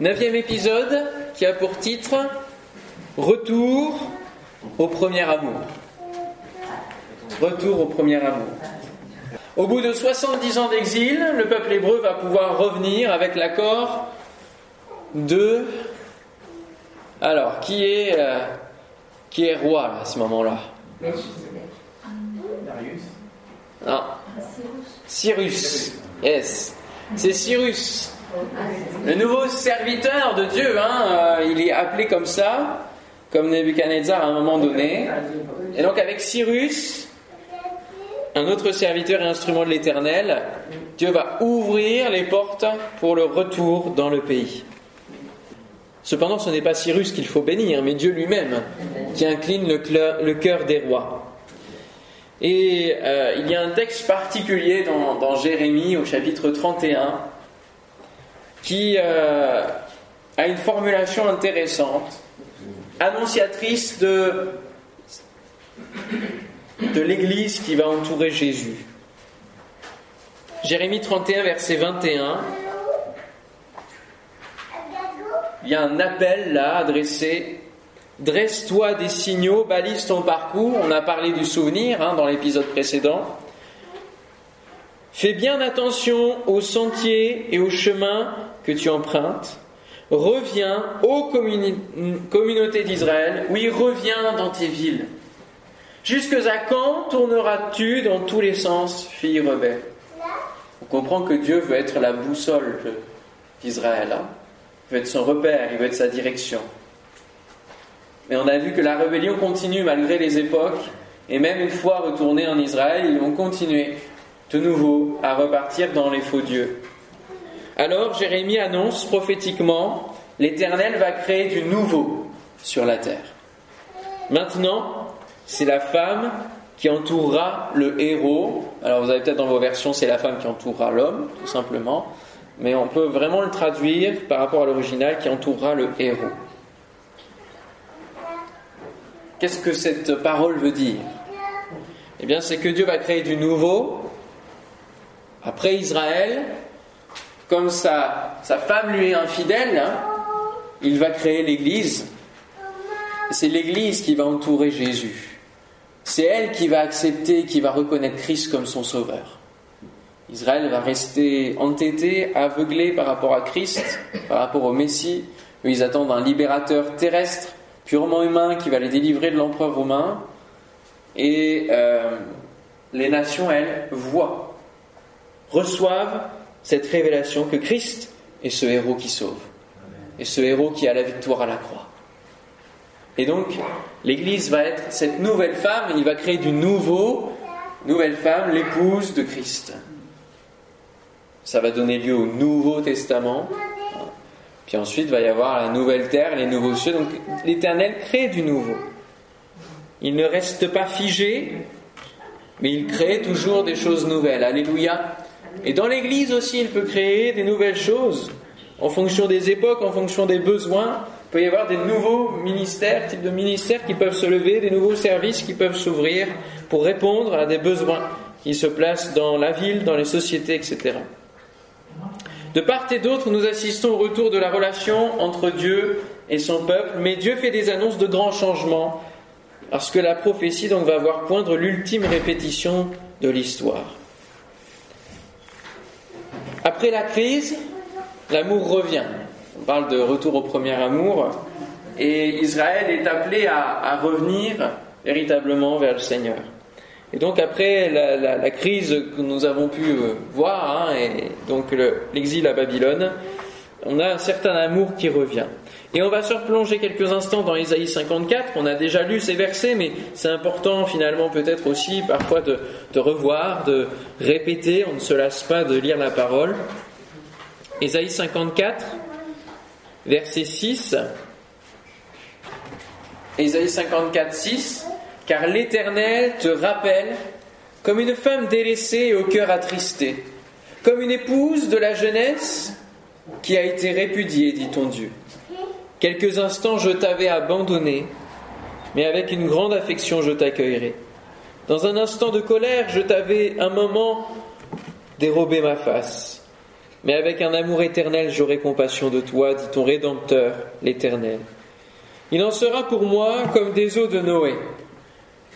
Neuvième épisode qui a pour titre Retour au premier amour. Retour au premier amour. Au bout de 70 ans d'exil, le peuple hébreu va pouvoir revenir avec l'accord de... Alors, qui est, euh, qui est roi à ce moment-là? Non. Cyrus. Yes. C'est Cyrus. Le nouveau serviteur de Dieu, hein, euh, il est appelé comme ça, comme Nebuchadnezzar à un moment donné. Et donc avec Cyrus, un autre serviteur et instrument de l'Éternel, Dieu va ouvrir les portes pour le retour dans le pays. Cependant, ce n'est pas Cyrus qu'il faut bénir, mais Dieu lui-même qui incline le cœur des rois. Et euh, il y a un texte particulier dans, dans Jérémie au chapitre 31 qui euh, a une formulation intéressante, annonciatrice de, l'Église qui va entourer Jésus. Jérémie 31, verset 21. Il y a un appel là adressé. Dresse-toi des signaux, balise ton parcours. On a parlé du souvenir hein, dans l'épisode précédent. Fais bien attention aux sentiers et aux chemins que tu empruntes. Reviens aux communautés d'Israël. Oui, reviens dans tes villes. Jusque à quand tourneras-tu dans tous les sens, fille rebelle? On comprend que Dieu veut être la boussole d'Israël. Hein. il veut être son repère, il veut être sa direction. Mais on a vu que la rébellion continue malgré les époques. Et même une fois retournés en Israël, ils vont continuer de nouveau à repartir dans les faux dieux. Alors Jérémie annonce prophétiquement, l'Éternel va créer du nouveau sur la terre. Maintenant, c'est la femme qui entourera le héros. Alors vous avez peut-être dans vos versions, c'est la femme qui entourera l'homme, tout simplement. Mais on peut vraiment le traduire par rapport à l'original qui entourera le héros. Qu'est-ce que cette parole veut dire? Eh bien, c'est que Dieu va créer du nouveau après Israël, comme sa, sa femme lui est infidèle, hein, il va créer l'Église. C'est l'Église qui va entourer Jésus. C'est elle qui va accepter, qui va reconnaître Christ comme son sauveur. Israël va rester entêté, aveuglé par rapport à Christ, par rapport au Messie. Ils attendent un libérateur terrestre, purement humain, qui va les délivrer de l'empereur romain. Et euh, les nations, elles, voient reçoivent cette révélation que Christ est ce héros qui sauve, et ce héros qui a la victoire à la croix. Et donc, l'Église va être cette nouvelle femme, il va créer du nouveau, nouvelle femme, l'épouse de Christ. Ça va donner lieu au Nouveau Testament. Puis ensuite, il va y avoir la nouvelle terre, les nouveaux cieux. Donc, l'Éternel crée du nouveau. Il ne reste pas figé, mais il crée toujours des choses nouvelles. Alléluia. Et dans l'Église aussi, il peut créer des nouvelles choses en fonction des époques, en fonction des besoins. Il peut y avoir des nouveaux ministères, types de ministères qui peuvent se lever, des nouveaux services qui peuvent s'ouvrir pour répondre à des besoins qui se placent dans la ville, dans les sociétés, etc. De part et d'autre, nous assistons au retour de la relation entre Dieu et son peuple, mais Dieu fait des annonces de grands changements, parce que la prophétie donc va voir poindre l'ultime répétition de l'histoire. Après la crise, l'amour revient. On parle de retour au premier amour. Et Israël est appelé à, revenir véritablement vers le Seigneur. Et donc après la, crise que nous avons pu euh, voir, hein, et donc l'exil à Babylone, on a un certain amour qui revient. Et on va se replonger quelques instants dans Isaïe 54. On a déjà lu ces versets, mais c'est important finalement peut-être aussi parfois de, revoir, de répéter. On ne se lasse pas de lire la parole. Isaïe 54, verset 6. Isaïe 54, 6. Car l'Éternel te rappelle comme une femme délaissée et au cœur attristé, comme une épouse de la jeunesse qui a été répudiée, dit ton Dieu. Quelques instants je t'avais abandonné, mais avec une grande affection je t'accueillerai. Dans un instant de colère, je t'avais un moment dérobé ma face. mais avec un amour éternel j'aurai compassion de toi, dit ton Rédempteur, l'Éternel. Il en sera pour moi comme des eaux de Noé.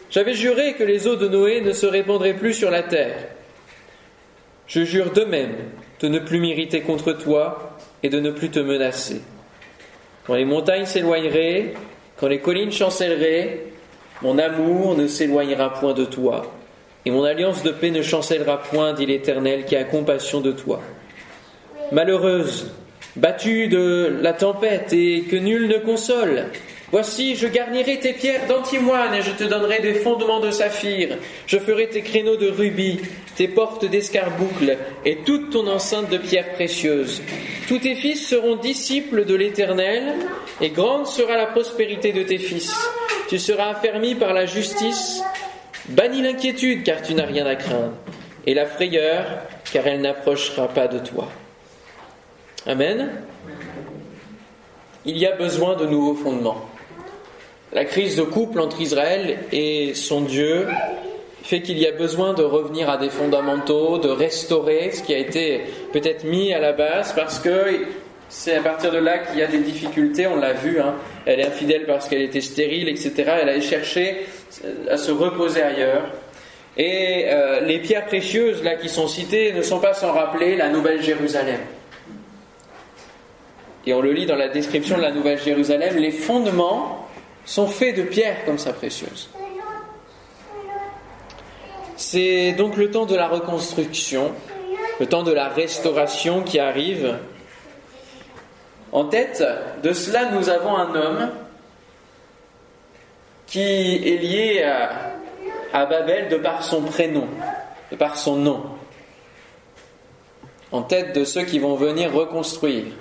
J'avais juré que les eaux de Noé ne se répandraient plus sur la terre. Je jure de même de ne plus m'irriter contre toi et de ne plus te menacer. Quand les montagnes s'éloigneraient, quand les collines chancelleraient, mon amour ne s'éloignera point de toi, et mon alliance de paix ne chancellera point, dit l'Éternel, qui a compassion de toi. Malheureuse, battue de la tempête et que nul ne console, Voici, je garnirai tes pierres d'antimoine et je te donnerai des fondements de saphir. Je ferai tes créneaux de rubis, tes portes d'escarboucle et toute ton enceinte de pierres précieuses. Tous tes fils seront disciples de l'Éternel et grande sera la prospérité de tes fils. Tu seras affermi par la justice. Bannis l'inquiétude car tu n'as rien à craindre et la frayeur car elle n'approchera pas de toi. Amen. Il y a besoin de nouveaux fondements. La crise de couple entre Israël et son Dieu fait qu'il y a besoin de revenir à des fondamentaux, de restaurer ce qui a été peut-être mis à la base, parce que c'est à partir de là qu'il y a des difficultés, on l'a vu, hein. elle est infidèle parce qu'elle était stérile, etc. Elle a cherché à se reposer ailleurs. Et euh, les pierres précieuses là qui sont citées ne sont pas sans rappeler la Nouvelle Jérusalem. Et on le lit dans la description de la Nouvelle Jérusalem, les fondements sont faits de pierres comme ça précieuses. C'est donc le temps de la reconstruction, le temps de la restauration qui arrive. En tête de cela, nous avons un homme qui est lié à, Babel de par son prénom, de par son nom. En tête de ceux qui vont venir reconstruire,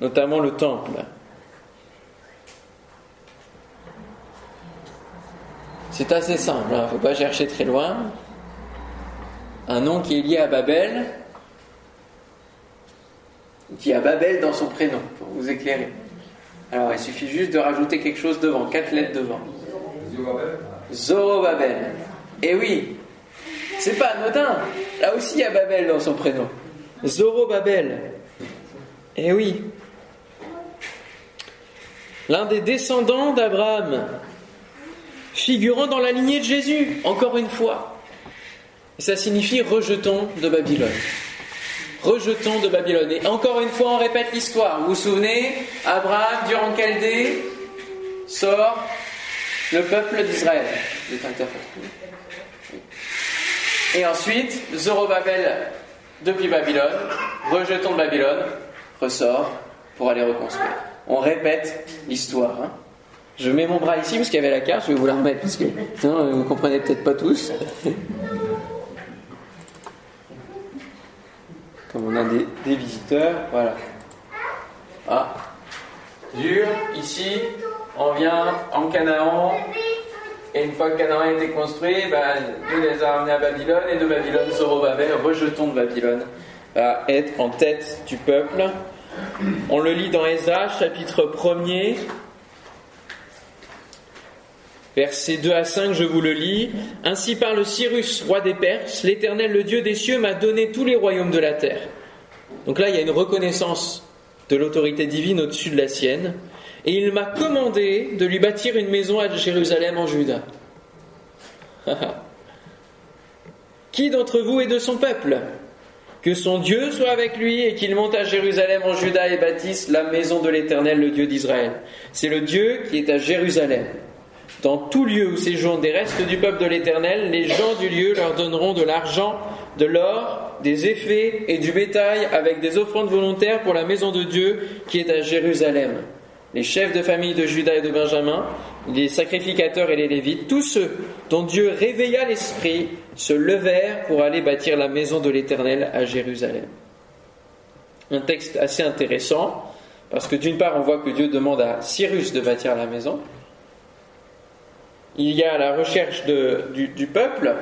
notamment le temple. C'est assez simple, il hein. ne faut pas chercher très loin. Un nom qui est lié à Babel, qui a Babel dans son prénom, pour vous éclairer. Alors il suffit juste de rajouter quelque chose devant, quatre lettres devant. Zorobabel. Et eh oui, c'est pas anodin. Là aussi il y a Babel dans son prénom. Zorobabel. Et eh oui. L'un des descendants d'Abraham, figurant dans la lignée de Jésus, encore une fois. Et ça signifie rejetons de Babylone. Rejetons de Babylone. Et encore une fois, on répète l'histoire. Vous vous souvenez Abraham, durant Chaldée, sort le peuple d'Israël? Et ensuite, Zorobabel, depuis Babylone, rejetons de Babylone, ressort pour aller reconstruire. On répète l'histoire. Hein. Je mets mon bras ici parce qu'il y avait la carte, je vais vous la remettre parce que sinon vous ne comprenez peut-être pas tous. Comme on a des, visiteurs, voilà. Ah. Dur, ici, on vient en Canaan, et une fois que Canaan a été construit, ben, Dieu les a ramenés à Babylone, et de Babylone, Zorobabel, rejetons de Babylone, à être en tête du peuple. On le lit dans Ezra, chapitre 1er, Versets 2 à 5, je vous le lis. Ainsi parle Cyrus, roi des Perses, l'Éternel, le Dieu des cieux, m'a donné tous les royaumes de la terre. Donc là, il y a une reconnaissance de l'autorité divine au-dessus de la sienne. Et il m'a commandé de lui bâtir une maison à Jérusalem en Juda. Qui d'entre vous est de son peuple? Que son Dieu soit avec lui et qu'il monte à Jérusalem en Juda et bâtisse la maison de l'Éternel, le Dieu d'Israël. C'est le Dieu qui est à Jérusalem. Dans tout lieu où séjournent des restes du peuple de l'Éternel, les gens du lieu leur donneront de l'argent, de l'or, des effets et du bétail avec des offrandes volontaires pour la maison de Dieu qui est à Jérusalem. Les chefs de famille de Judas et de Benjamin, les sacrificateurs et les Lévites, tous ceux dont Dieu réveilla l'esprit, se levèrent pour aller bâtir la maison de l'Éternel à Jérusalem. Un texte assez intéressant, parce que d'une part on voit que Dieu demande à Cyrus de bâtir la maison, il y a la recherche du, peuple,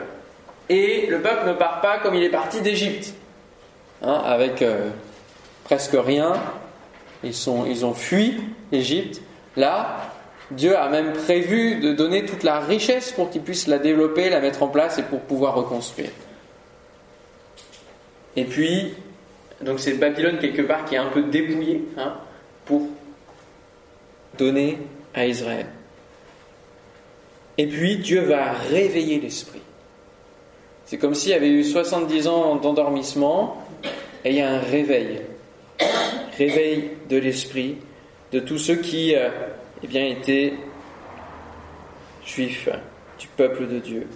et le peuple ne part pas comme il est parti d'Égypte, hein, avec euh, presque rien. Ils, ont fui l'Égypte. Là, Dieu a même prévu de donner toute la richesse pour qu'ils puissent la développer, la mettre en place et pour pouvoir reconstruire. Et puis, donc c'est Babylone quelque part qui est un peu dépouillée hein, pour donner à Israël. Et puis Dieu va réveiller l'esprit. C'est comme s'il y avait eu 70 ans d'endormissement et il y a un réveil. Réveil de l'esprit de tous ceux qui euh, eh bien, étaient juifs du peuple de Dieu.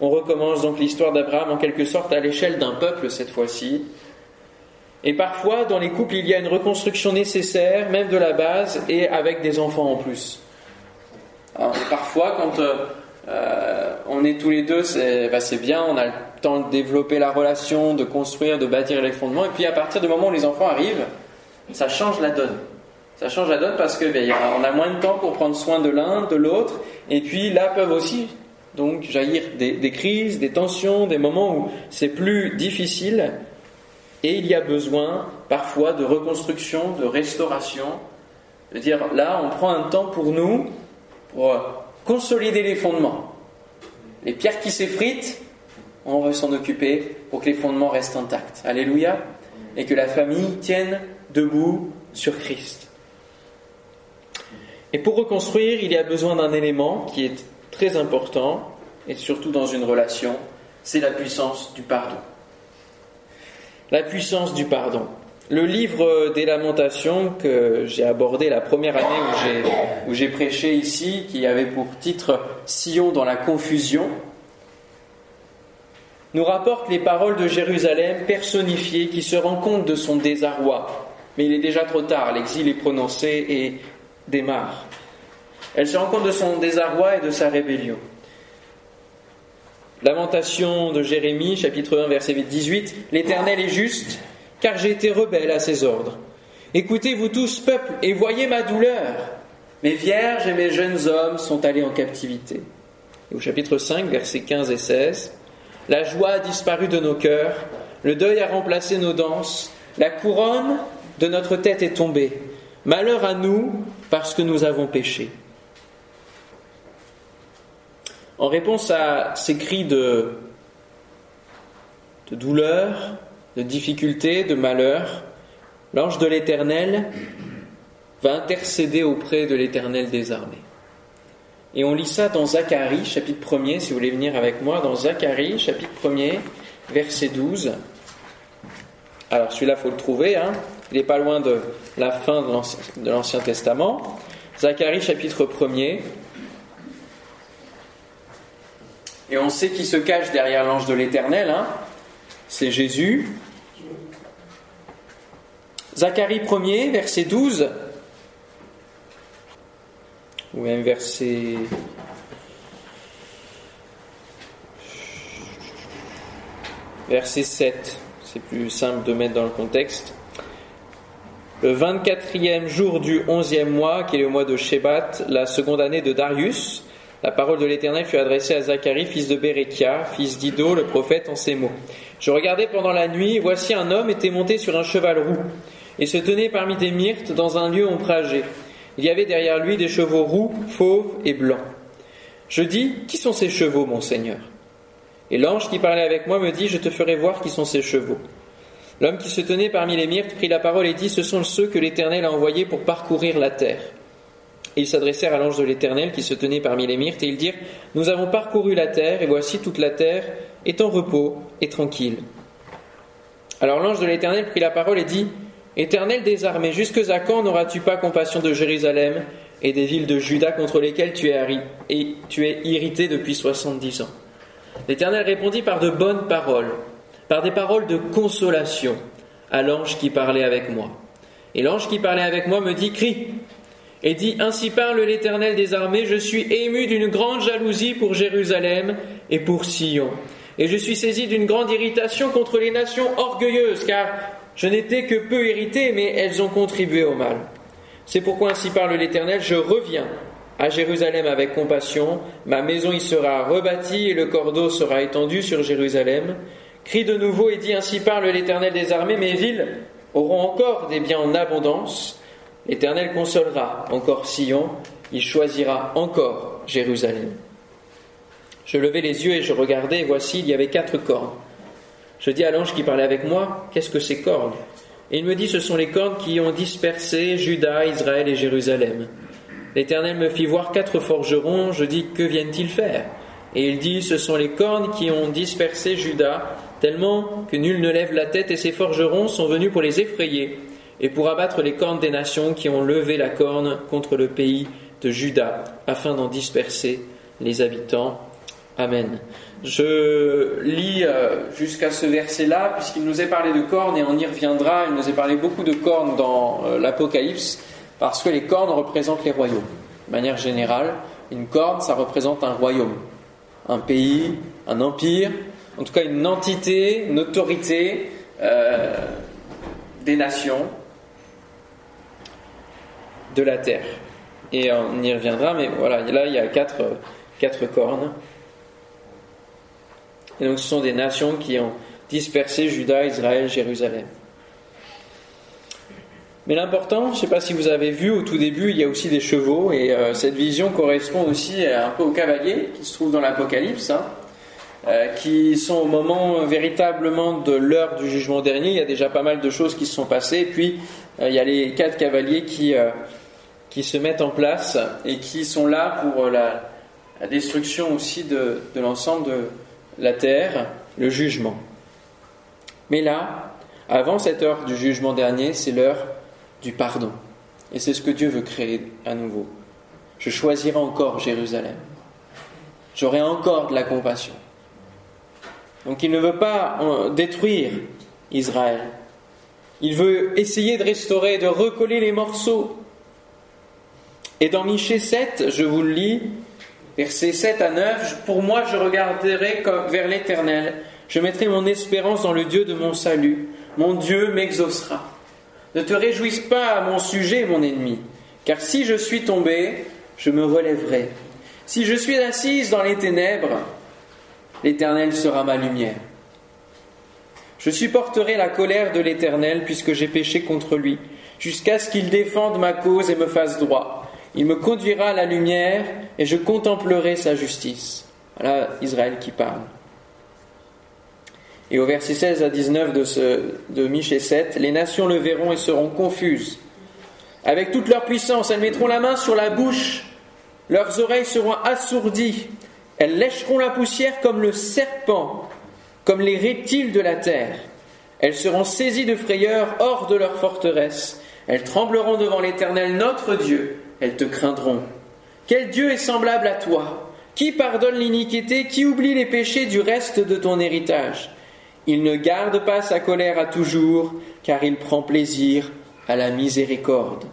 On recommence donc l'histoire d'Abraham en quelque sorte à l'échelle d'un peuple cette fois-ci. Et parfois, dans les couples, il y a une reconstruction nécessaire, même de la base, et avec des enfants en plus. Parfois, quand euh, euh, on est tous les deux, bah, c'est bien, on a le temps de développer la relation, de construire, de bâtir les fondements, et puis à partir du moment où les enfants arrivent, ça change la donne. Ça change la donne parce que ben, on a moins de temps pour prendre soin de l'un, de l'autre, et puis là peuvent aussi donc jaillir des, crises, des tensions, des moments où c'est plus difficile, et il y a besoin parfois de reconstruction, de restauration, de dire là on prend un temps pour nous, pour consolider les fondements. Les pierres qui s'effritent, on va s'en occuper pour que les fondements restent intacts. Alléluia. Et que la famille tienne debout sur Christ. Et pour reconstruire, il y a besoin d'un élément qui est très important, et surtout dans une relation, c'est la puissance du pardon. La puissance du pardon. Le livre des lamentations que j'ai abordé la première année où j'ai, prêché ici, qui avait pour titre Sion dans la confusion, nous rapporte les paroles de Jérusalem personnifiées qui se rend compte de son désarroi. Mais il est déjà trop tard, l'exil est prononcé et démarre. Elle se rend compte de son désarroi et de sa rébellion. Lamentation de Jérémie, chapitre 1, verset 18. L'Éternel est juste, car j'ai été rebelle à ses ordres. Écoutez, vous tous, peuple, et voyez ma douleur. Mes vierges et mes jeunes hommes sont allés en captivité. au chapitre 5, versets 15 et 16. La joie a disparu de nos cœurs, le deuil a remplacé nos danses, la couronne de notre tête est tombée. Malheur à nous parce que nous avons péché. En réponse à ces cris de, de douleur, de difficulté, de malheur, l'ange de l'Éternel va intercéder auprès de l'Éternel des armées. Et on lit ça dans Zacharie, chapitre 1er, si vous voulez venir avec moi, dans Zacharie, chapitre 1er, verset 12. Alors celui-là, il faut le trouver, hein. il n'est pas loin de la fin de l'Ancien Testament. Zacharie chapitre 1er. Et on sait qui se cache derrière l'ange de l'Éternel, hein. c'est Jésus. Zacharie 1er, verset 12, ou même verset verset 7 c'est plus simple de mettre dans le contexte. Le 24e jour du 11e mois, qui est le mois de Shebat, la seconde année de Darius, la parole de l'Éternel fut adressée à Zacharie, fils de Bérekia, fils d'Ido, le prophète, en ces mots. Je regardais pendant la nuit, voici un homme était monté sur un cheval roux, et se tenait parmi des myrtes dans un lieu ombragé. Il y avait derrière lui des chevaux roux, fauves et blancs. Je dis, qui sont ces chevaux, mon Seigneur? Et l'ange qui parlait avec moi me dit, je te ferai voir qui sont ces chevaux. L'homme qui se tenait parmi les myrtes prit la parole et dit, ce sont ceux que l'Éternel a envoyés pour parcourir la terre. Et ils s'adressèrent à l'ange de l'Éternel qui se tenait parmi les myrtes et ils dirent, nous avons parcouru la terre et voici toute la terre est en repos et tranquille. Alors l'ange de l'Éternel prit la parole et dit, Éternel des armées, jusque à quand n'auras-tu pas compassion de Jérusalem et des villes de Juda contre lesquelles tu es, tu es irrité depuis soixante-dix ans? L'Éternel répondit par de bonnes paroles, par des paroles de consolation à l'ange qui parlait avec moi. Et l'ange qui parlait avec moi me dit, crie, et dit, Ainsi parle l'Éternel des armées, je suis ému d'une grande jalousie pour Jérusalem et pour Sion. Et je suis saisi d'une grande irritation contre les nations orgueilleuses, car je n'étais que peu irrité, mais elles ont contribué au mal. C'est pourquoi ainsi parle l'Éternel, je reviens à Jérusalem avec compassion, ma maison y sera rebâtie et le cordeau sera étendu sur Jérusalem. Crie de nouveau et dit ainsi parle l'Éternel des armées, mes villes auront encore des biens en abondance. L'Éternel consolera encore Sion, il choisira encore Jérusalem. Je levai les yeux et je regardais, et voici, il y avait quatre cornes. Je dis à l'ange qui parlait avec moi, qu'est-ce que ces cornes? Et il me dit, ce sont les cornes qui ont dispersé Juda, Israël et Jérusalem. L'Éternel me fit voir quatre forgerons, je dis, que viennent-ils faire? Et il dit, ce sont les cornes qui ont dispersé Juda, tellement que nul ne lève la tête, et ces forgerons sont venus pour les effrayer, et pour abattre les cornes des nations qui ont levé la corne contre le pays de Juda, afin d'en disperser les habitants. Amen. Je lis euh, jusqu'à ce verset-là, puisqu'il nous est parlé de cornes, et on y reviendra, il nous est parlé beaucoup de cornes dans euh, l'Apocalypse, parce que les cornes représentent les royaumes. De manière générale, une corne, ça représente un royaume, un pays, un empire, en tout cas une entité, une autorité euh, des nations de la terre. Et on y reviendra, mais voilà, là il y a quatre, quatre cornes. Et donc ce sont des nations qui ont dispersé Juda, Israël, Jérusalem. Mais l'important, je ne sais pas si vous avez vu au tout début, il y a aussi des chevaux, et euh, cette vision correspond aussi un peu aux cavaliers qui se trouvent dans l'Apocalypse, hein, euh, qui sont au moment véritablement de l'heure du jugement dernier. Il y a déjà pas mal de choses qui se sont passées, et puis euh, il y a les quatre cavaliers qui, qui se mettent en place et qui sont là pour la, destruction aussi de, de l'ensemble de la terre, le jugement. Mais là, avant cette heure du jugement dernier, c'est l'heure du pardon. Et c'est ce que Dieu veut créer à nouveau. Je choisirai encore Jérusalem. J'aurai encore de la compassion. Donc il ne veut pas euh, détruire Israël. Il veut essayer de restaurer, de recoller les morceaux. Et dans Michée 7, je vous le lis, versets 7 à 9, pour moi je regarderai vers l'Éternel. Je mettrai mon espérance dans le Dieu de mon salut. Mon Dieu m'exaucera. Ne te réjouisse pas à mon sujet, mon ennemi, car si je suis tombé, je me relèverai. Si je suis assise dans les ténèbres, l'Éternel sera ma lumière. Je supporterai la colère de l'Éternel puisque j'ai péché contre lui, jusqu'à ce qu'il défende ma cause et me fasse droit. Il me conduira à la lumière et je contemplerai sa justice. Voilà Israël qui parle. Et au verset 16 à 19 de, ce, de Michée 7, les nations le verront et seront confuses. Avec toute leur puissance, elles mettront la main sur la bouche, leurs oreilles seront assourdies, elles lècheront la poussière comme le serpent, comme les reptiles de la terre. Elles seront saisies de frayeur hors de leur forteresse. Elles trembleront devant l'Éternel notre Dieu. Elles te craindront. Quel Dieu est semblable à toi? Qui pardonne l'iniquité? Qui oublie les péchés du reste de ton héritage? Il ne garde pas sa colère à toujours, car il prend plaisir à la miséricorde.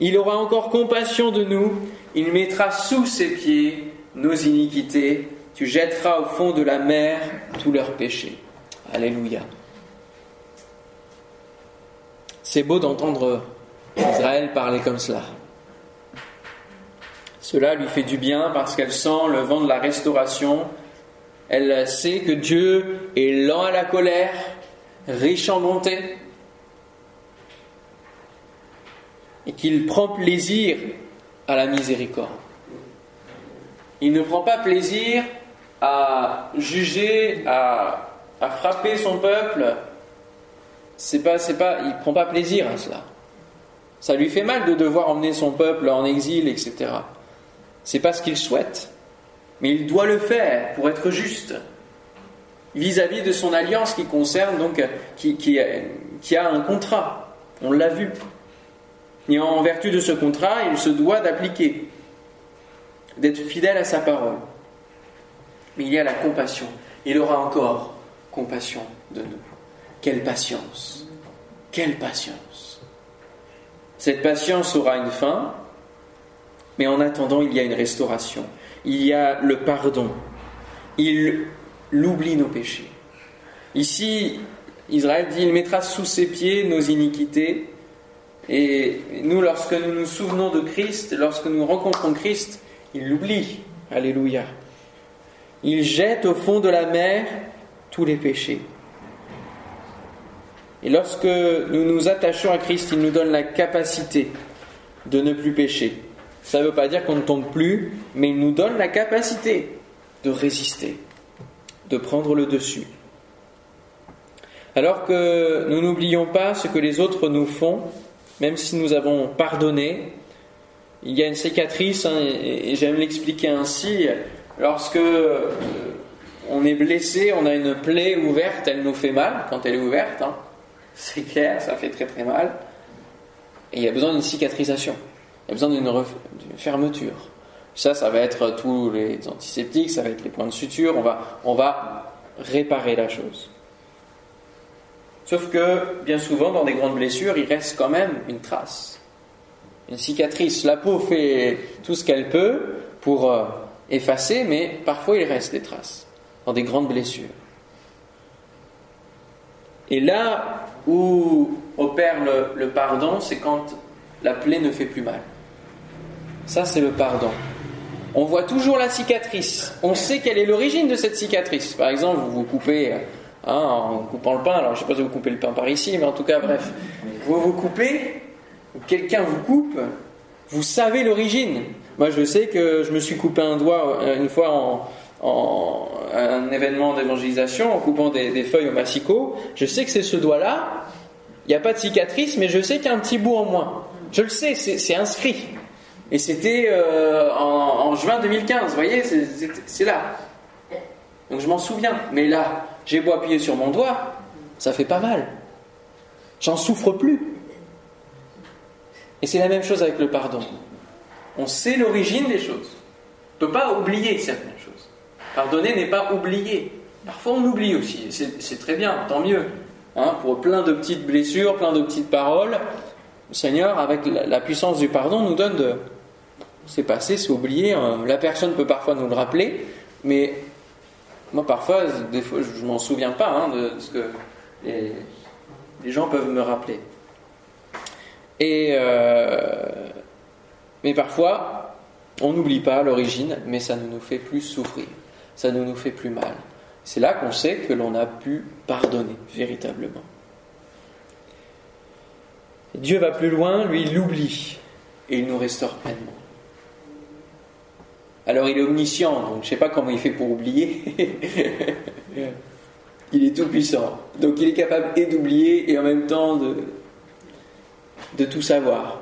Il aura encore compassion de nous, il mettra sous ses pieds nos iniquités, tu jetteras au fond de la mer tous leurs péchés. Alléluia. C'est beau d'entendre Israël parler comme cela. Cela lui fait du bien parce qu'elle sent le vent de la restauration, elle sait que Dieu est lent à la colère, riche en bonté, et qu'il prend plaisir à la miséricorde. Il ne prend pas plaisir à juger, à, frapper son peuple. C'est pas, c'est pas, prend pas plaisir à cela. Ça lui fait mal de devoir emmener son peuple en exil, etc. C'est pas ce qu'il souhaite mais il doit le faire pour être juste vis-à-vis de son alliance qui concerne donc qui, qui, a un contrat. On l'a vu. Et en vertu de ce contrat, il se doit d'appliquer, d'être fidèle à sa parole. Mais il y a la compassion. Il aura encore compassion de nous. Quelle patience. Quelle patience. Cette patience aura une fin, mais en attendant, il y a une restauration il y a le pardon. Il oublie nos péchés. Ici, Israël dit, il mettra sous ses pieds nos iniquités. Et nous, lorsque nous nous souvenons de Christ, lorsque nous rencontrons Christ, il l'oublie. Alléluia. Il jette au fond de la mer tous les péchés. Et lorsque nous nous attachons à Christ, il nous donne la capacité de ne plus pécher. Ça ne veut pas dire qu'on ne tombe plus, mais il nous donne la capacité de résister, de prendre le dessus. Alors que nous n'oublions pas ce que les autres nous font, même si nous avons pardonné, il y a une cicatrice, hein, et j'aime l'expliquer ainsi, lorsque euh, on est blessé, on a une plaie ouverte, elle nous fait mal quand elle est ouverte, hein. c'est clair, ça fait très très mal, et il y a besoin d'une cicatrisation, a besoin d'une fermeture. Ça, ça va être tous les antiseptiques, ça va être les points de suture, on va, on va réparer la chose. Sauf que, bien souvent, dans des grandes blessures, il reste quand même une trace, une cicatrice. La peau fait tout ce qu'elle peut pour euh, effacer, mais parfois il reste des traces dans des grandes blessures. Et là où opère le pardon, c'est quand la plaie ne fait plus mal. Ça, c'est le pardon on voit toujours la cicatrice. On sait quelle est l'origine de cette cicatrice. Par exemple, vous vous coupez hein, en coupant le pain, alors je ne sais pas si vous coupez le pain par ici, mais en tout cas, bref, vous vous coupez, quelqu'un vous coupe, vous savez l'origine. Moi, je sais que je me suis coupé un doigt euh, une fois en, un événement d'évangélisation en coupant des, feuilles au massicot. Je sais que c'est ce doigt-là. Il n'y a pas de cicatrice, mais je sais qu'il y a un petit bout en moins. Je le sais, c'est inscrit. Et c'était euh, en, juin 2015, vous voyez, c'est là. Donc je m'en souviens. Mais là, j'ai beau appuyer sur mon doigt, ça fait pas mal. J'en souffre plus. Et c'est la même chose avec le pardon. On sait l'origine des choses. On ne peut pas oublier certaines choses. Pardonner n'est pas oublier. Parfois on oublie aussi. C'est très bien, tant mieux. Hein, pour plein de petites blessures, plein de petites paroles, le Seigneur, avec la puissance du pardon, nous donne de, c'est passé, c'est oublié. Hein. La personne peut parfois nous le rappeler, mais moi parfois, des fois, je m'en souviens pas hein, de ce que les, gens peuvent me rappeler. Euh, mais parfois, on n'oublie pas l'origine, mais ça ne nous fait plus souffrir, ça ne nous fait plus mal. C'est là qu'on sait que l'on a pu pardonner véritablement. Dieu va plus loin, lui il l'oublie et il nous restaure pleinement. Alors il est omniscient, donc je ne sais pas comment il fait pour oublier. il est tout puissant. Donc il est capable et d'oublier et en même temps de, de tout savoir.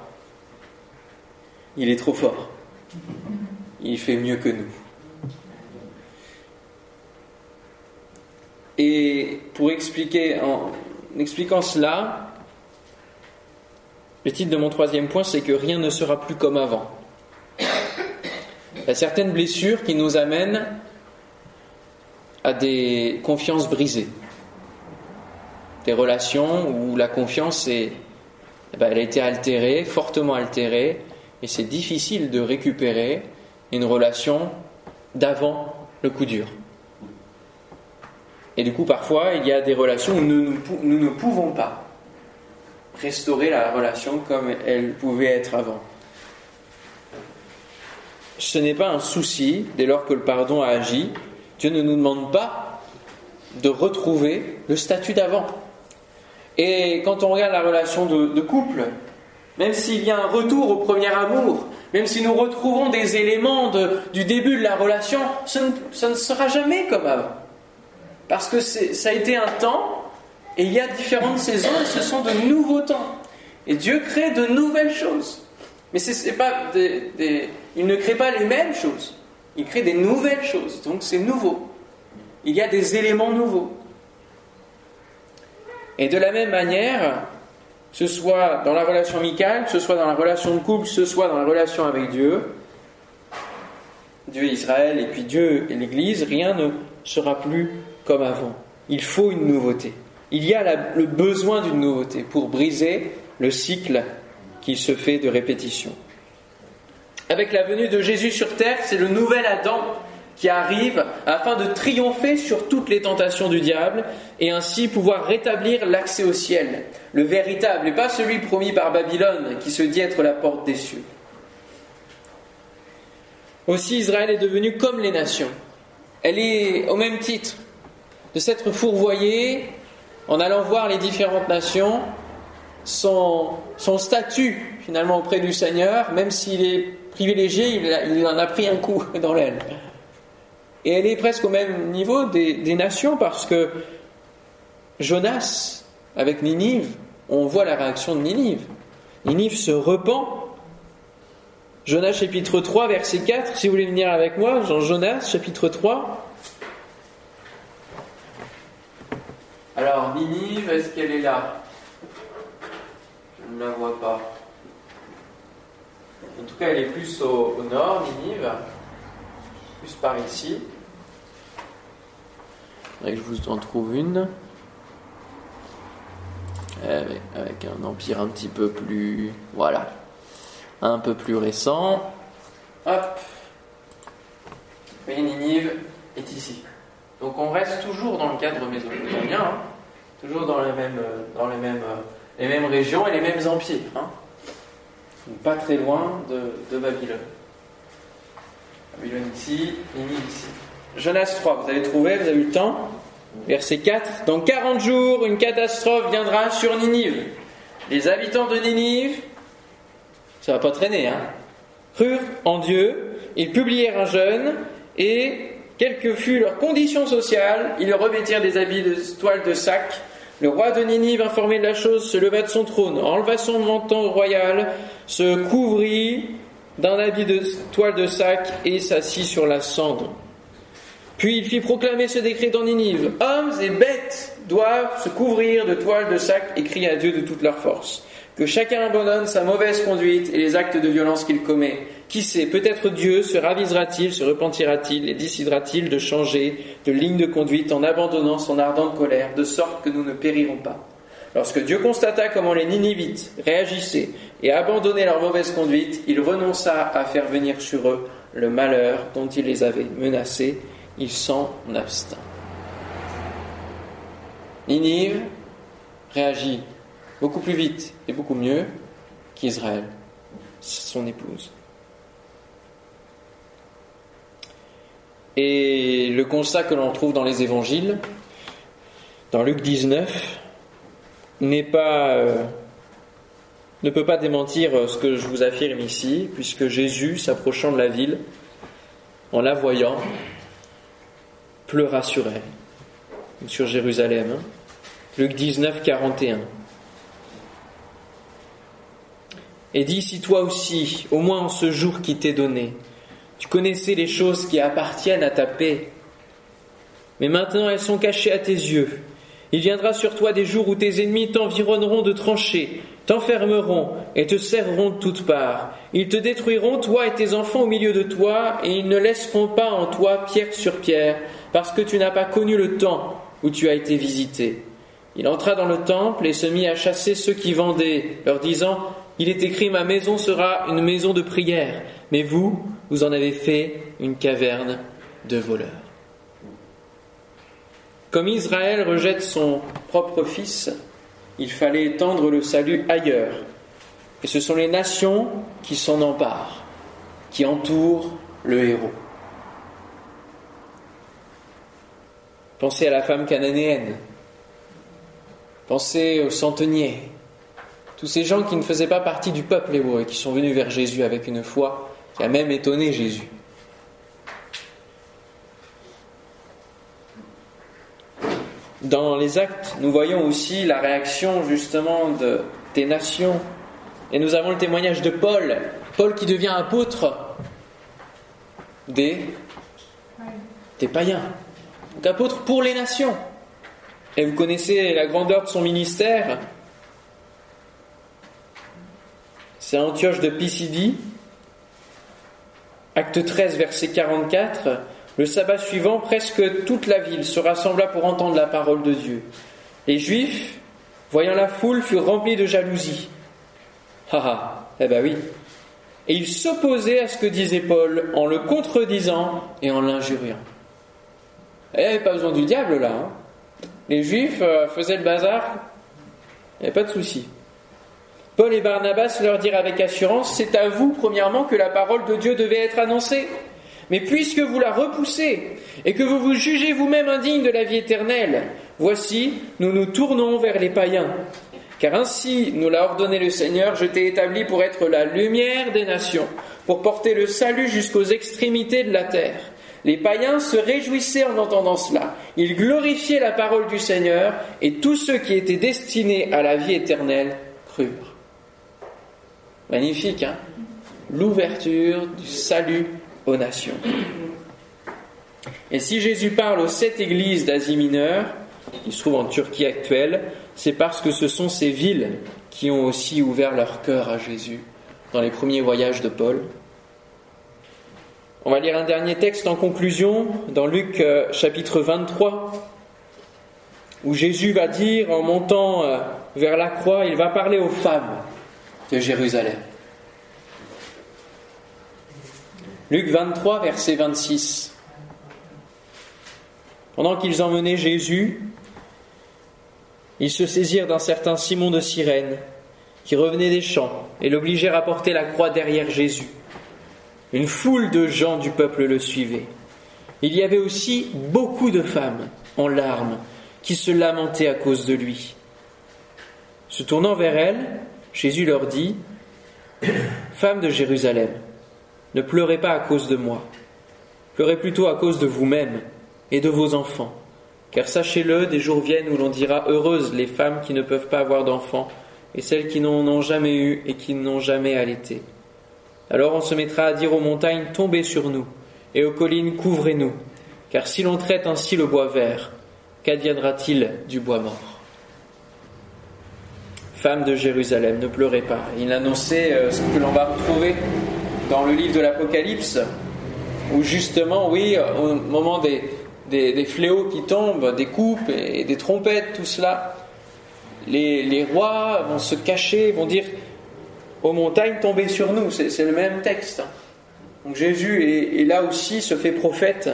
Il est trop fort. Il fait mieux que nous. Et pour expliquer, en expliquant cela, le titre de mon troisième point, c'est que rien ne sera plus comme avant. Il y a certaines blessures qui nous amènent à des confiances brisées, des relations où la confiance eh ben, a été altérée, fortement altérée, et c'est difficile de récupérer une relation d'avant le coup dur. Et du coup, parfois, il y a des relations où nous ne pouvons pas restaurer la relation comme elle pouvait être avant ce n'est pas un souci dès lors que le pardon a agi. Dieu ne nous demande pas de retrouver le statut d'avant. Et quand on regarde la relation de, couple, même s'il y a un retour au premier amour, même si nous retrouvons des éléments du début de la relation, ça ne, sera jamais comme avant. Parce que ça a été un temps, et il y a différentes saisons, et ce sont de nouveaux temps. Et Dieu crée de nouvelles choses. Mais ce n'est pas des, il ne crée pas les mêmes choses. Il crée des nouvelles choses. Donc c'est nouveau. Il y a des éléments nouveaux. Et de la même manière, ce soit dans la relation amicale, ce soit dans la relation de couple, ce soit dans la relation avec Dieu, Dieu et Israël, et puis Dieu et l'Église, rien ne sera plus comme avant. Il faut une nouveauté. Il y a le besoin d'une nouveauté pour briser le cycle qui se fait de répétition. Avec la venue de Jésus sur terre, c'est le nouvel Adam qui arrive afin de triompher sur toutes les tentations du diable et ainsi pouvoir rétablir l'accès au ciel, le véritable et pas celui promis par Babylone qui se dit être la porte des cieux. Aussi Israël est devenu comme les nations. Elle est au même titre de s'être fourvoyée en allant voir les différentes nations son, statut finalement auprès du Seigneur, même s'il est privilégié, il, en a pris un coup dans l'aile. Et elle est presque au même niveau des, nations parce que Jonas avec Ninive, on voit la réaction de Ninive. Ninive se repent. Jonas chapitre 3, verset 4, si vous voulez venir avec moi, Jean Jonas chapitre 3. Alors, Ninive, est-ce qu'elle est là? Je ne la vois pas. En tout cas, elle est plus au, nord, Ninive, plus par ici. je vous en trouve une. Avec un empire un petit peu plus. Voilà. Un peu plus récent. Hop. Et Ninive est ici. Donc on reste toujours dans le cadre mésopotamien, hein. toujours dans les mêmes, dans les mêmes, les mêmes régions et les mêmes empires. Hein pas très loin de, Babylone. Babylone ici, Ninive ici. Jonas 3, vous avez trouvé, vous avez eu le temps Verset 4. Dans 40 jours, une catastrophe viendra sur Ninive. Les habitants de Ninive, ça va pas traîner, hein, crurent en Dieu, ils publièrent un jeûne, et quelle que fût leur condition sociale, ils revêtirent des habits de toile de sac le roi de Ninive, informé de la chose, se leva de son trône, enleva son manteau royal, se couvrit d'un habit de toile de sac et s'assit sur la cendre. Puis il fit proclamer ce décret dans Ninive. Hommes et bêtes doivent se couvrir de toile de sac et crier à Dieu de toute leur force. Que chacun abandonne sa mauvaise conduite et les actes de violence qu'il commet. Qui sait, peut-être Dieu se ravisera-t-il, se repentira-t-il et décidera-t-il de changer de ligne de conduite en abandonnant son ardente colère, de sorte que nous ne périrons pas. Lorsque Dieu constata comment les Ninivites réagissaient et abandonnaient leur mauvaise conduite, il renonça à faire venir sur eux le malheur dont il les avait menacés. Il s'en abstint. Ninive réagit beaucoup plus vite et beaucoup mieux qu'Israël, son épouse. Et le constat que l'on trouve dans les évangiles, dans Luc 19, n'est pas, euh, ne peut pas démentir ce que je vous affirme ici, puisque Jésus, s'approchant de la ville, en la voyant, pleura sur elle, sur Jérusalem. Hein. Luc 19, 41. Et dit, si toi aussi, au moins en ce jour qui t'est donné, tu connaissais les choses qui appartiennent à ta paix. Mais maintenant elles sont cachées à tes yeux. Il viendra sur toi des jours où tes ennemis t'environneront de tranchées, t'enfermeront et te serreront de toutes parts. Ils te détruiront, toi et tes enfants au milieu de toi, et ils ne laisseront pas en toi pierre sur pierre, parce que tu n'as pas connu le temps où tu as été visité. Il entra dans le temple et se mit à chasser ceux qui vendaient, leur disant Il est écrit, ma maison sera une maison de prière, mais vous, vous en avez fait une caverne de voleurs. Comme Israël rejette son propre fils, il fallait étendre le salut ailleurs. Et ce sont les nations qui s'en emparent, qui entourent le héros. Pensez à la femme cananéenne, pensez aux centeniers, tous ces gens qui ne faisaient pas partie du peuple hébreu et qui sont venus vers Jésus avec une foi qui a même étonné Jésus. Dans les actes, nous voyons aussi la réaction justement de, des nations. Et nous avons le témoignage de Paul, Paul qui devient apôtre des, des païens. Donc apôtre pour les nations. Et vous connaissez la grandeur de son ministère. C'est Antioche de Pisidie, Acte 13, verset 44, le sabbat suivant, presque toute la ville se rassembla pour entendre la parole de Dieu. Les Juifs, voyant la foule, furent remplis de jalousie. Ah ah, eh ben oui. Et ils s'opposaient à ce que disait Paul en le contredisant et en l'injuriant. Eh, pas besoin du diable là. Hein. Les Juifs euh, faisaient le bazar, il n'y avait pas de souci. Paul et Barnabas leur dirent avec assurance, c'est à vous, premièrement, que la parole de Dieu devait être annoncée. Mais puisque vous la repoussez et que vous vous jugez vous-même indigne de la vie éternelle, voici, nous nous tournons vers les païens. Car ainsi nous l'a ordonné le Seigneur, je t'ai établi pour être la lumière des nations, pour porter le salut jusqu'aux extrémités de la terre. Les païens se réjouissaient en entendant cela. ils glorifiaient la parole du Seigneur et tous ceux qui étaient destinés à la vie éternelle crurent. Magnifique, hein? L'ouverture du salut aux nations. Et si Jésus parle aux sept églises d'Asie mineure, qui se trouvent en Turquie actuelle, c'est parce que ce sont ces villes qui ont aussi ouvert leur cœur à Jésus dans les premiers voyages de Paul. On va lire un dernier texte en conclusion dans Luc euh, chapitre 23, où Jésus va dire, en montant euh, vers la croix, il va parler aux femmes de Jérusalem. Luc 23, verset 26. Pendant qu'ils emmenaient Jésus, ils se saisirent d'un certain Simon de Cyrène, qui revenait des champs, et l'obligèrent à porter la croix derrière Jésus. Une foule de gens du peuple le suivait. Il y avait aussi beaucoup de femmes en larmes qui se lamentaient à cause de lui. Se tournant vers elles, Jésus leur dit, Femmes de Jérusalem, ne pleurez pas à cause de moi, pleurez plutôt à cause de vous-même et de vos enfants. Car sachez-le, des jours viennent où l'on dira heureuses les femmes qui ne peuvent pas avoir d'enfants, et celles qui n'en ont jamais eu et qui n'ont jamais allaité. Alors on se mettra à dire aux montagnes, tombez sur nous, et aux collines, couvrez-nous. Car si l'on traite ainsi le bois vert, qu'adviendra-t-il du bois mort? Femmes de Jérusalem, ne pleurez pas. Il annonçait euh, ce que l'on va retrouver dans le livre de l'Apocalypse, où justement, oui, au moment des, des, fléaux qui tombent, des coupes et des trompettes, tout cela, les, rois vont se cacher, vont dire aux montagnes tombez sur nous. C'est le même texte. Donc Jésus est, là aussi, se fait prophète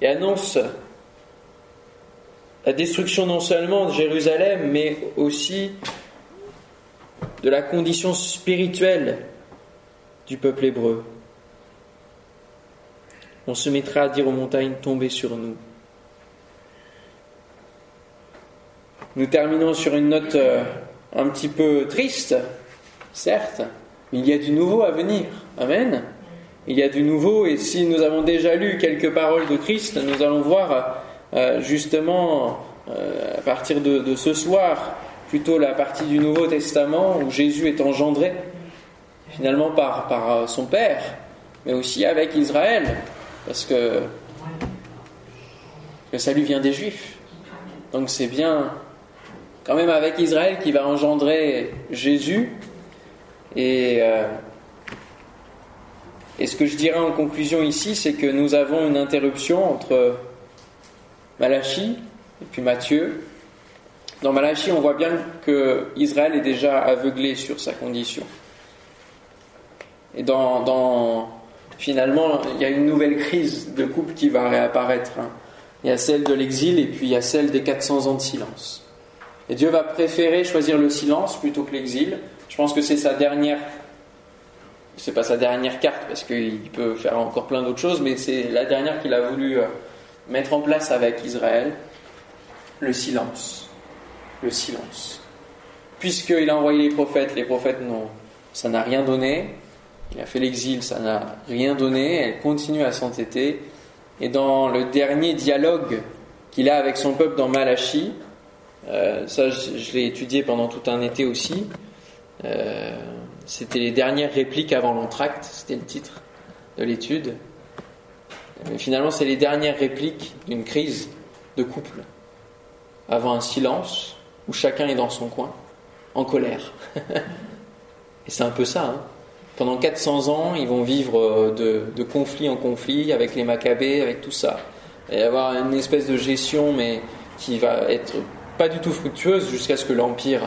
et annonce la destruction non seulement de Jérusalem, mais aussi de la condition spirituelle du peuple hébreu on se mettra à dire aux montagnes tombez sur nous. Nous terminons sur une note euh, un petit peu triste, certes, mais il y a du nouveau à venir. Amen. Il y a du nouveau et si nous avons déjà lu quelques paroles de Christ, nous allons voir euh, justement euh, à partir de, ce soir plutôt la partie du Nouveau Testament où Jésus est engendré finalement par, par son Père, mais aussi avec Israël. Parce que le salut vient des Juifs. Donc c'est bien quand même avec Israël qui va engendrer Jésus. Et, euh, et ce que je dirais en conclusion ici, c'est que nous avons une interruption entre Malachie et puis Matthieu. Dans Malachie, on voit bien que Israël est déjà aveuglé sur sa condition. Et finalement, il y a une nouvelle crise de couple qui va réapparaître. Hein. Il y a celle de l'exil et puis il y a celle des 400 ans de silence. Et Dieu va préférer choisir le silence plutôt que l'exil. Je pense que c'est sa dernière. C'est pas sa dernière carte parce qu'il peut faire encore plein d'autres choses, mais c'est la dernière qu'il a voulu euh, mettre en place avec Israël. Le silence. Le silence. Puisqu'il a envoyé les prophètes, les prophètes, non, ça n'a rien donné. Il a fait l'exil, ça n'a rien donné, elle continue à s'entêter. Et dans le dernier dialogue qu'il a avec son peuple dans Malachi, euh, ça je, l'ai étudié pendant tout un été aussi, euh, c'était les dernières répliques avant l'entracte, c'était le titre de l'étude. Mais finalement, c'est les dernières répliques d'une crise de couple, avant un silence où chacun est dans son coin, en colère. Et c'est un peu ça. Hein pendant 400 ans, ils vont vivre euh, de, conflit en conflit avec les Maccabées, avec tout ça. Et avoir une espèce de gestion, mais qui va être pas du tout fructueuse jusqu'à ce que l'Empire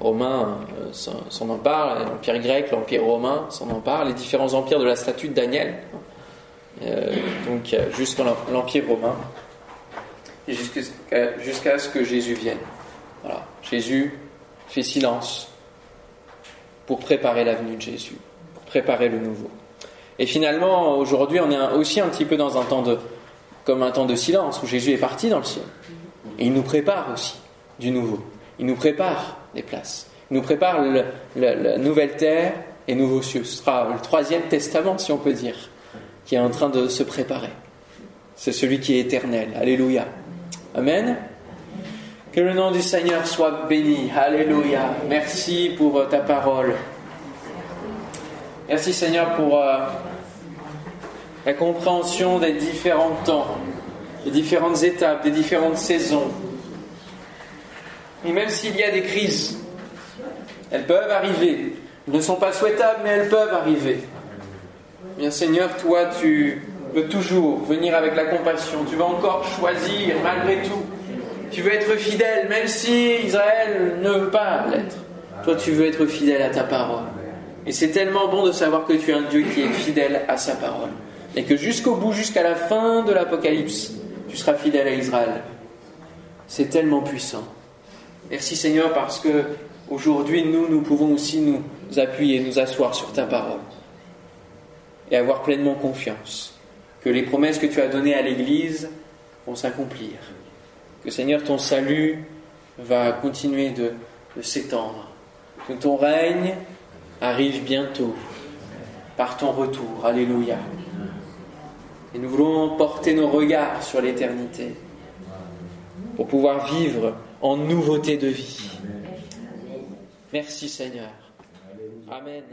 romain euh, s'en empare, l'Empire grec, l'Empire romain s'en empare, les différents empires de la statue de Daniel, euh, donc jusqu'à l'Empire romain, jusqu'à ce que Jésus vienne. Voilà. Jésus fait silence pour préparer la venue de Jésus préparer le nouveau. Et finalement, aujourd'hui, on est aussi un petit peu dans un temps de, comme un temps de silence, où Jésus est parti dans le ciel. Et il nous prépare aussi du nouveau. Il nous prépare des places. Il nous prépare la nouvelle terre et nouveau cieux. Ce sera le troisième testament, si on peut dire, qui est en train de se préparer. C'est celui qui est éternel. Alléluia. Amen. Que le nom du Seigneur soit béni. Alléluia. Merci pour ta parole. Merci Seigneur pour euh, la compréhension des différents temps, des différentes étapes, des différentes saisons. Et même s'il y a des crises, elles peuvent arriver. Elles ne sont pas souhaitables, mais elles peuvent arriver. Bien Seigneur, toi, tu veux toujours venir avec la compassion. Tu vas encore choisir malgré tout. Tu veux être fidèle, même si Israël ne veut pas l'être. Toi, tu veux être fidèle à ta parole. Et c'est tellement bon de savoir que tu es un Dieu qui est fidèle à sa parole. Et que jusqu'au bout, jusqu'à la fin de l'Apocalypse, tu seras fidèle à Israël. C'est tellement puissant. Merci Seigneur parce que aujourd'hui, nous, nous pouvons aussi nous appuyer, nous asseoir sur ta parole. Et avoir pleinement confiance que les promesses que tu as données à l'Église vont s'accomplir. Que Seigneur, ton salut va continuer de, de s'étendre. Que ton règne arrive bientôt par ton retour. Alléluia. Et nous voulons porter nos regards sur l'éternité pour pouvoir vivre en nouveauté de vie. Merci Seigneur. Amen.